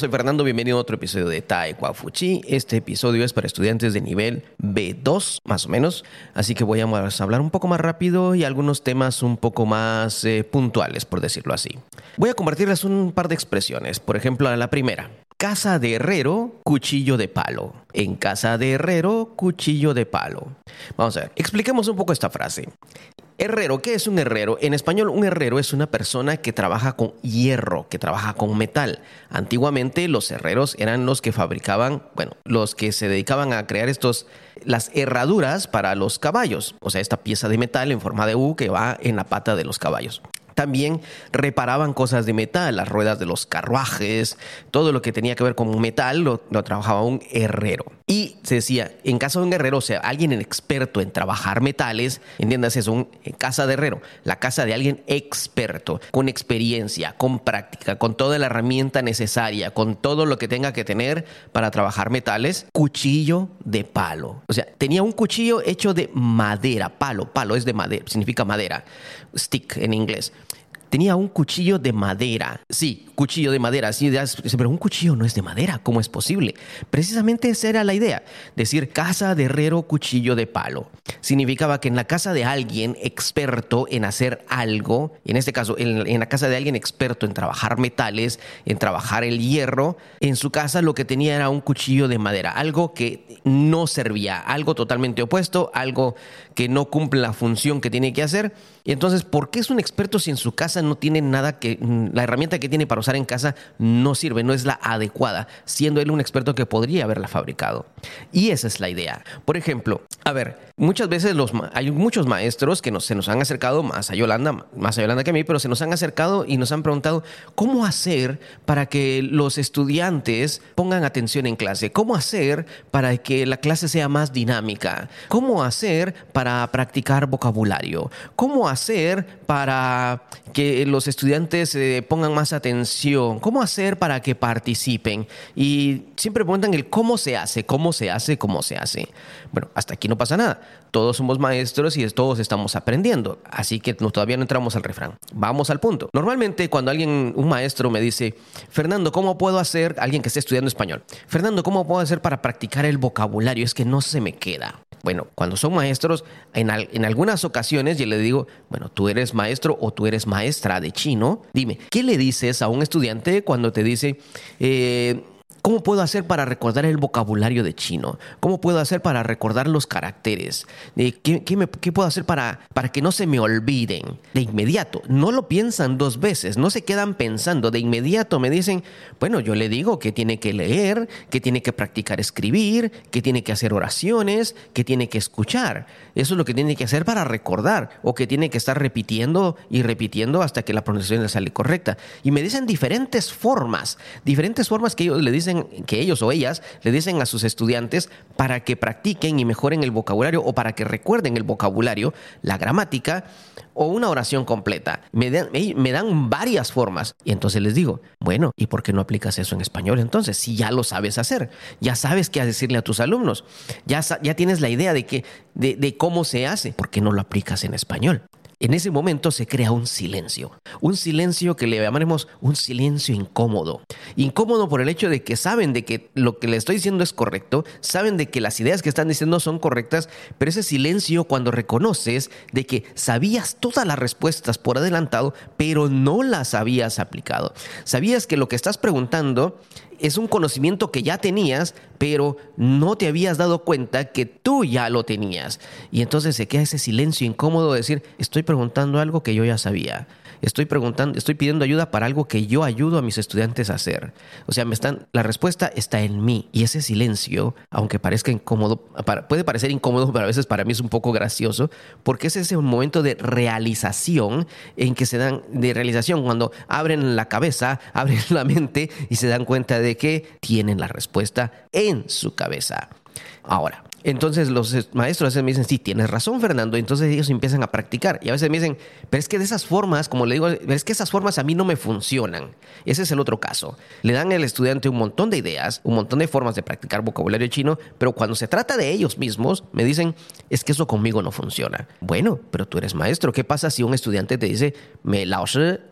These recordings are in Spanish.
soy Fernando, bienvenido a otro episodio de Taekwa Fuchi. Este episodio es para estudiantes de nivel B2, más o menos, así que voy a hablar un poco más rápido y algunos temas un poco más eh, puntuales, por decirlo así. Voy a compartirles un par de expresiones, por ejemplo, la primera. Casa de herrero, cuchillo de palo. En casa de herrero, cuchillo de palo. Vamos a ver, expliquemos un poco esta frase. Herrero, ¿qué es un herrero? En español, un herrero es una persona que trabaja con hierro, que trabaja con metal. Antiguamente los herreros eran los que fabricaban, bueno, los que se dedicaban a crear estos, las herraduras para los caballos, o sea, esta pieza de metal en forma de U que va en la pata de los caballos. También reparaban cosas de metal, las ruedas de los carruajes, todo lo que tenía que ver con metal lo, trabajaba un herrero. Y se decía, en caso de un herrero, o sea, alguien experto en trabajar metales, entiendas eso, un, en casa de herrero, la casa de alguien experto, con experiencia, con práctica, con toda la herramienta necesaria, con todo lo que tenga que tener para trabajar metales, cuchillo de palo. O sea, tenía un cuchillo hecho de madera, palo, palo es de madera, significa madera, stick en inglés tenía un cuchillo de madera. Sí, cuchillo de madera. Sí, pero un cuchillo no es de madera. ¿Cómo es posible? Precisamente esa era la idea. Decir casa de herrero, cuchillo de palo. Significaba que en la casa de alguien experto en hacer algo, en este caso, en, en la casa de alguien experto en trabajar metales, en trabajar el hierro, en su casa lo que tenía era un cuchillo de madera. Algo que no servía, algo totalmente opuesto, algo que no cumple la función que tiene que hacer. Y entonces, ¿por qué es un experto si en su casa no tiene nada que, mm, la herramienta que tiene para usar en casa no sirve, no es la adecuada, siendo él un experto que podría haberla fabricado. Y esa es la idea. Por ejemplo, a ver, muchas veces los, hay muchos maestros que nos, se nos han acercado, más a Yolanda, más a Yolanda que a mí, pero se nos han acercado y nos han preguntado cómo hacer para que los estudiantes pongan atención en clase, cómo hacer para que la clase sea más dinámica, cómo hacer para practicar vocabulario, cómo hacer para que los estudiantes eh, pongan más atención, cómo hacer para que participen. Y siempre preguntan el cómo se hace, cómo se hace, cómo se hace. Bueno, hasta aquí no pasa nada. Todos somos maestros y todos estamos aprendiendo. Así que todavía no entramos al refrán. Vamos al punto. Normalmente cuando alguien, un maestro me dice, Fernando, ¿cómo puedo hacer, alguien que esté estudiando español, Fernando, ¿cómo puedo hacer para practicar el vocabulario? Es que no se me queda. Bueno, cuando son maestros, en, en, algunas ocasiones yo le digo, bueno, tú eres maestro o tú eres maestra de chino. Dime, ¿qué le dices a un estudiante cuando te dice, eh, ¿Cómo puedo hacer para recordar el vocabulario de chino? ¿Cómo puedo hacer para recordar los caracteres? ¿Qué, puedo hacer para, para que no se me olviden? De inmediato, no lo piensan dos veces, no se quedan pensando. De inmediato me dicen, bueno, yo le digo que tiene que leer, que tiene que practicar escribir, que tiene que hacer oraciones, que tiene que escuchar. Eso es lo que tiene que hacer para recordar o que tiene que estar repitiendo y repitiendo hasta que la pronunciación le sale correcta. Y me dicen diferentes formas, diferentes formas que ellos le dicen que ellos o ellas le dicen a sus estudiantes para que practiquen y mejoren el vocabulario o para que recuerden el vocabulario, la gramática o una oración completa. Me dan, varias formas. Y entonces les digo, bueno, ¿y por qué no aplicas eso en español entonces? Si ya lo sabes hacer, ya sabes qué decirle a tus alumnos, ya, ya tienes la idea de, que, de cómo se hace, ¿por qué no lo aplicas en español? En ese momento se crea un silencio, un silencio que le llamaremos un silencio incómodo. Incómodo por el hecho de que saben de que lo que le estoy diciendo es correcto, saben de que las ideas que están diciendo son correctas, pero ese silencio cuando reconoces de que sabías todas las respuestas por adelantado, pero no las habías aplicado. Sabías que lo que estás preguntando es un conocimiento que ya tenías, pero no te habías dado cuenta que tú ya lo tenías. Y entonces se queda ese silencio incómodo de decir, estoy preguntando algo que yo ya sabía. Estoy preguntando, estoy pidiendo ayuda para algo que yo ayudo a mis estudiantes a hacer. O sea, me están, la respuesta está en mí. Y ese silencio, aunque parezca incómodo, puede parecer incómodo, pero a veces para mí es un poco gracioso, porque es ese momento de realización en que se dan, de realización, cuando abren la cabeza, abren la mente y se dan cuenta de que tienen la respuesta en su cabeza. Ahora, Entonces los maestros a veces me dicen, sí, tienes razón, Fernando. Entonces ellos empiezan a practicar. Y a veces me dicen, pero es que de esas formas, como le digo, es que esas formas a mí no me funcionan. Ese es el otro caso. Le dan al estudiante un montón de ideas, un montón de formas de practicar vocabulario chino, pero cuando se trata de ellos mismos, me dicen, es que eso conmigo no funciona. Bueno, pero tú eres maestro. ¿Qué pasa si un estudiante te dice, me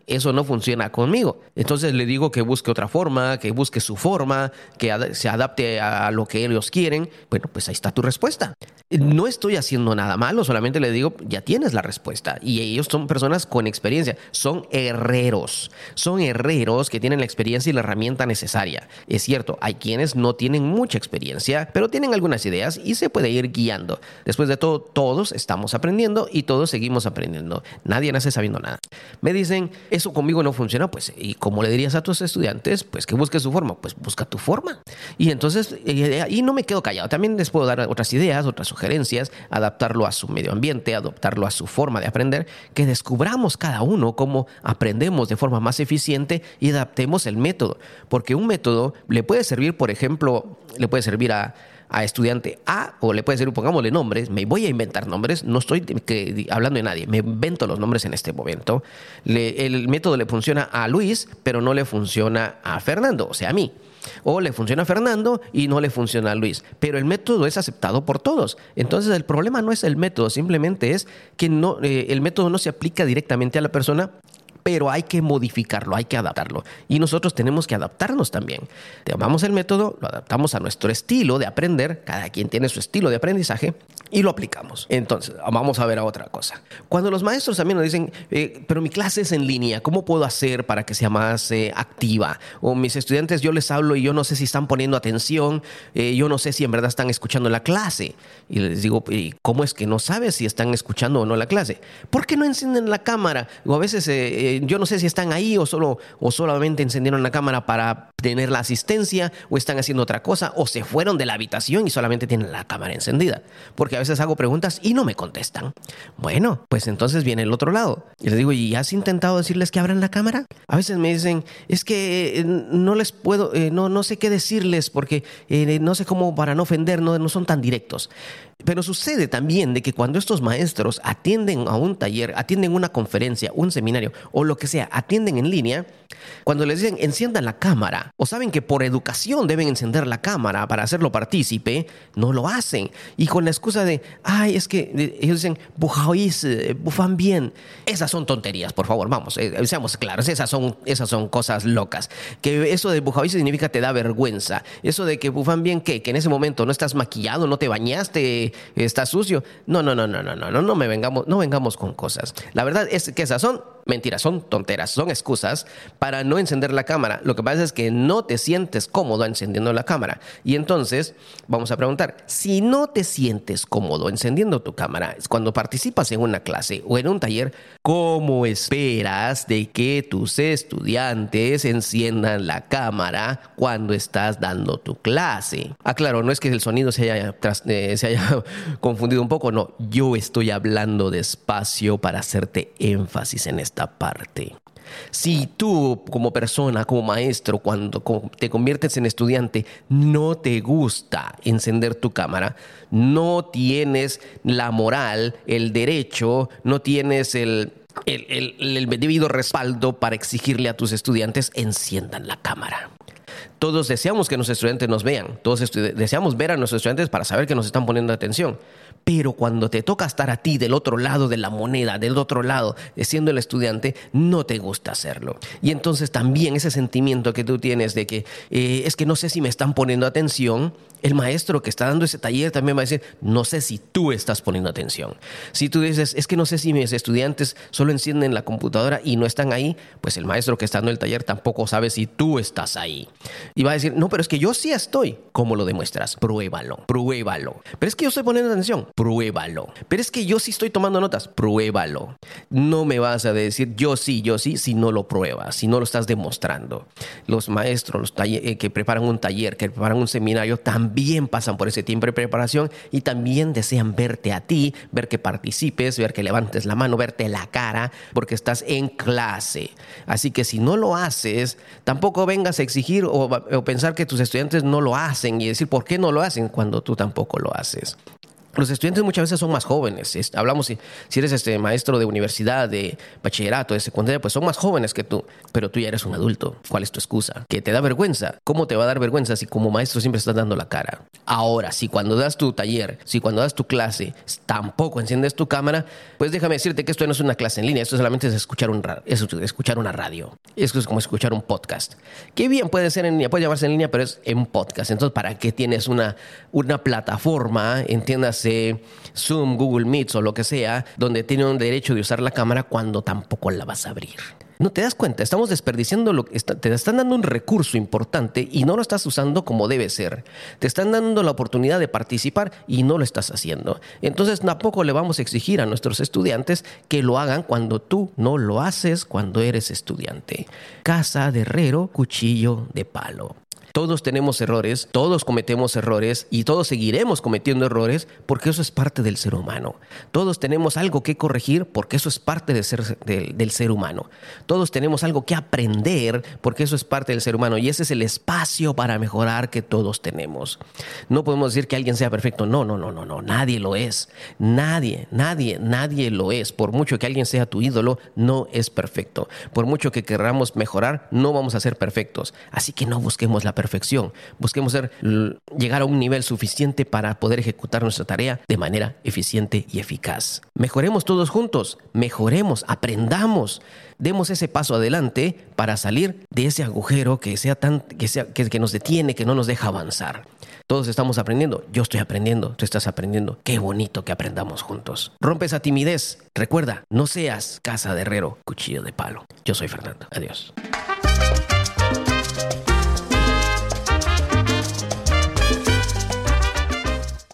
eso no funciona conmigo? Entonces le digo que busque otra forma, que busque su forma, que se adapte a lo que ellos quieren. Bueno, pues ahí está tu respuesta. No estoy haciendo nada malo, solamente le digo, ya tienes la respuesta. Y ellos son personas con experiencia, son herreros, son herreros que tienen la experiencia y la herramienta necesaria. Es cierto, hay quienes no tienen mucha experiencia, pero tienen algunas ideas y se puede ir guiando. Después de todo, todos estamos aprendiendo y todos seguimos aprendiendo. Nadie nace sabiendo nada. Me dicen, eso conmigo no funciona, pues, ¿y cómo le dirías a tus estudiantes? Pues que busque su forma, pues busca tu forma. Y entonces, eh, ahí no me quedo callado. También les puedo dar otras ideas, otras sugerencias, adaptarlo a su medio ambiente, adaptarlo a su forma de aprender, que descubramos cada uno cómo aprendemos de forma más eficiente y adaptemos el método. Porque un método le puede servir, por ejemplo, le puede servir a a estudiante A o le puede servir, pongámosle nombres, me voy a inventar nombres, no estoy hablando de nadie, me invento los nombres en este momento. el método le funciona a Luis, pero no le funciona a Fernando, o sea, a mí. O le funciona a Fernando y no le funciona a Luis. Pero el método es aceptado por todos. Entonces el problema no es el método, simplemente es que no, eh, el método no se aplica directamente a la persona pero hay que modificarlo, hay que adaptarlo. Y nosotros tenemos que adaptarnos también. Tomamos el método, lo adaptamos a nuestro estilo de aprender, cada quien tiene su estilo de aprendizaje y lo aplicamos. Entonces, vamos a ver a otra cosa. Cuando los maestros también nos dicen, eh, pero mi clase es en línea, ¿cómo puedo hacer para que sea más eh, activa? O mis estudiantes, yo les hablo y yo no sé si están poniendo atención, eh, yo no sé si en verdad están escuchando la clase. Y les digo, ¿y cómo es que no sabes si están escuchando o no la clase? ¿Por qué no encienden la cámara? O a veces yo no sé si están ahí o, solo, o solamente encendieron la cámara para tener la asistencia o están haciendo otra cosa o se fueron de la habitación y solamente tienen la cámara encendida. Porque a veces hago preguntas y no me contestan. Bueno, pues entonces viene el otro lado. Y les digo, ¿y has intentado decirles que abran la cámara? A veces me dicen, es que eh, no les puedo, eh, no, no sé qué decirles porque eh, no sé cómo para no ofender, no, no son tan directos. Pero sucede también de que cuando estos maestros atienden a un taller, atienden una conferencia, un seminario o lo que sea, atienden en línea, cuando les dicen enciendan la cámara o saben que por educación deben encender la cámara para hacerlo partícipe, no lo hacen. Y con la excusa de, ay, es que ellos dicen, eh, bufan bien. Esas son tonterías, por favor, vamos, eh, seamos claros, esas son, esas son cosas locas. Que eso de bujaoís significa te da vergüenza. Eso de que bufan bien, ¿qué? Que en ese momento no estás maquillado, no te bañaste, estás sucio. No, no, no, no, no, no, no, no me vengamos, no vengamos con cosas. La verdad es que esas son mentiras, son tonteras, son excusas para no encender la cámara. Lo que pasa es que no te sientes cómodo encendiendo la cámara. Y entonces vamos a preguntar, si no te sientes cómodo encendiendo tu cámara, cuando participas en una clase o en un taller, ¿cómo esperas de que tus estudiantes enciendan la cámara cuando estás dando tu clase? Aclaro, no es que el sonido se haya, eh, se haya confundido un poco, no, yo estoy hablando despacio para hacerte énfasis en parte. Si tú como persona, como maestro, cuando te conviertes en estudiante, no te gusta encender tu cámara, no tienes la moral, el derecho, no tienes el, el, debido respaldo para exigirle a tus estudiantes enciendan la cámara. Todos deseamos que nuestros estudiantes nos vean, todos deseamos ver a nuestros estudiantes para saber que nos están poniendo atención. Pero cuando te toca estar a ti del otro lado de la moneda, del otro lado, siendo el estudiante, no te gusta hacerlo. Y entonces también ese sentimiento que tú tienes de que eh, es que no sé si me están poniendo atención, el maestro que está dando ese taller también va a decir, no sé si tú estás poniendo atención. Si tú dices, es que no sé si mis estudiantes solo encienden la computadora y no están ahí, pues el maestro que está dando el taller tampoco sabe si tú estás ahí. Y va a decir, no, pero es que yo sí estoy. ¿Cómo lo demuestras? Pruébalo, pruébalo. Pero es que yo estoy poniendo atención. Pruébalo. Pero es que yo sí estoy tomando notas, pruébalo. No me vas a decir yo sí, yo sí, si no lo pruebas, si no lo estás demostrando. Los maestros los eh, que preparan un taller, que preparan un seminario, también pasan por ese tiempo de preparación y también desean verte a ti, ver que participes, ver que levantes la mano, verte la cara, porque estás en clase. Así que si no lo haces, tampoco vengas a exigir o, o pensar que tus estudiantes no lo hacen y decir por qué no lo hacen cuando tú tampoco lo haces los estudiantes muchas veces son más jóvenes. Hablamos si, si eres este maestro de universidad, de bachillerato, de secundaria, pues son más jóvenes que tú, pero tú ya eres un adulto. ¿Cuál es tu excusa? ¿Que te da vergüenza? ¿Cómo te va a dar vergüenza si como maestro siempre estás dando la cara? Ahora, si cuando das tu taller, si cuando das tu clase, tampoco enciendes tu cámara, pues déjame decirte que esto no es una clase en línea, esto solamente es escuchar, un, es escuchar una radio. Esto es como escuchar un podcast. Qué bien puede ser en línea, puede llamarse en línea, pero es en podcast. Entonces, ¿para qué tienes una, una plataforma, Zoom, Google Meets o lo que sea, donde tienen derecho de usar la cámara cuando tampoco la vas a abrir. No te das cuenta, estamos desperdiciando lo que te están dando un recurso importante y no lo estás usando como debe ser. Te están dando la oportunidad de participar y no lo estás haciendo. Entonces tampoco le vamos a exigir a nuestros estudiantes que lo hagan cuando tú no lo haces cuando eres estudiante. Casa de herrero, cuchillo de palo. Todos tenemos errores, todos cometemos errores y todos seguiremos cometiendo errores porque eso es parte del ser humano. Todos tenemos algo que corregir porque eso es parte del ser, del, ser humano. Todos tenemos algo que aprender porque eso es parte del ser humano y ese es el espacio para mejorar que todos tenemos. No podemos decir que alguien sea perfecto. No, no, no, no, no. Nadie lo es. Nadie, nadie, nadie lo es. Por mucho que alguien sea tu ídolo, no es perfecto. Por mucho que queramos mejorar, no vamos a ser perfectos. Así que no busquemos la perfección. Busquemos ser, llegar a un nivel suficiente para poder ejecutar nuestra tarea de manera eficiente y eficaz. Mejoremos todos juntos, mejoremos, aprendamos, demos ese paso adelante para salir de ese agujero que, sea tan, que, sea, que, que nos detiene, que no nos deja avanzar. Todos estamos aprendiendo. Yo estoy aprendiendo. Tú estás aprendiendo. Qué bonito que aprendamos juntos. Rompe esa timidez. Recuerda, no seas casa de herrero, cuchillo de palo. Yo soy Fernando. Adiós.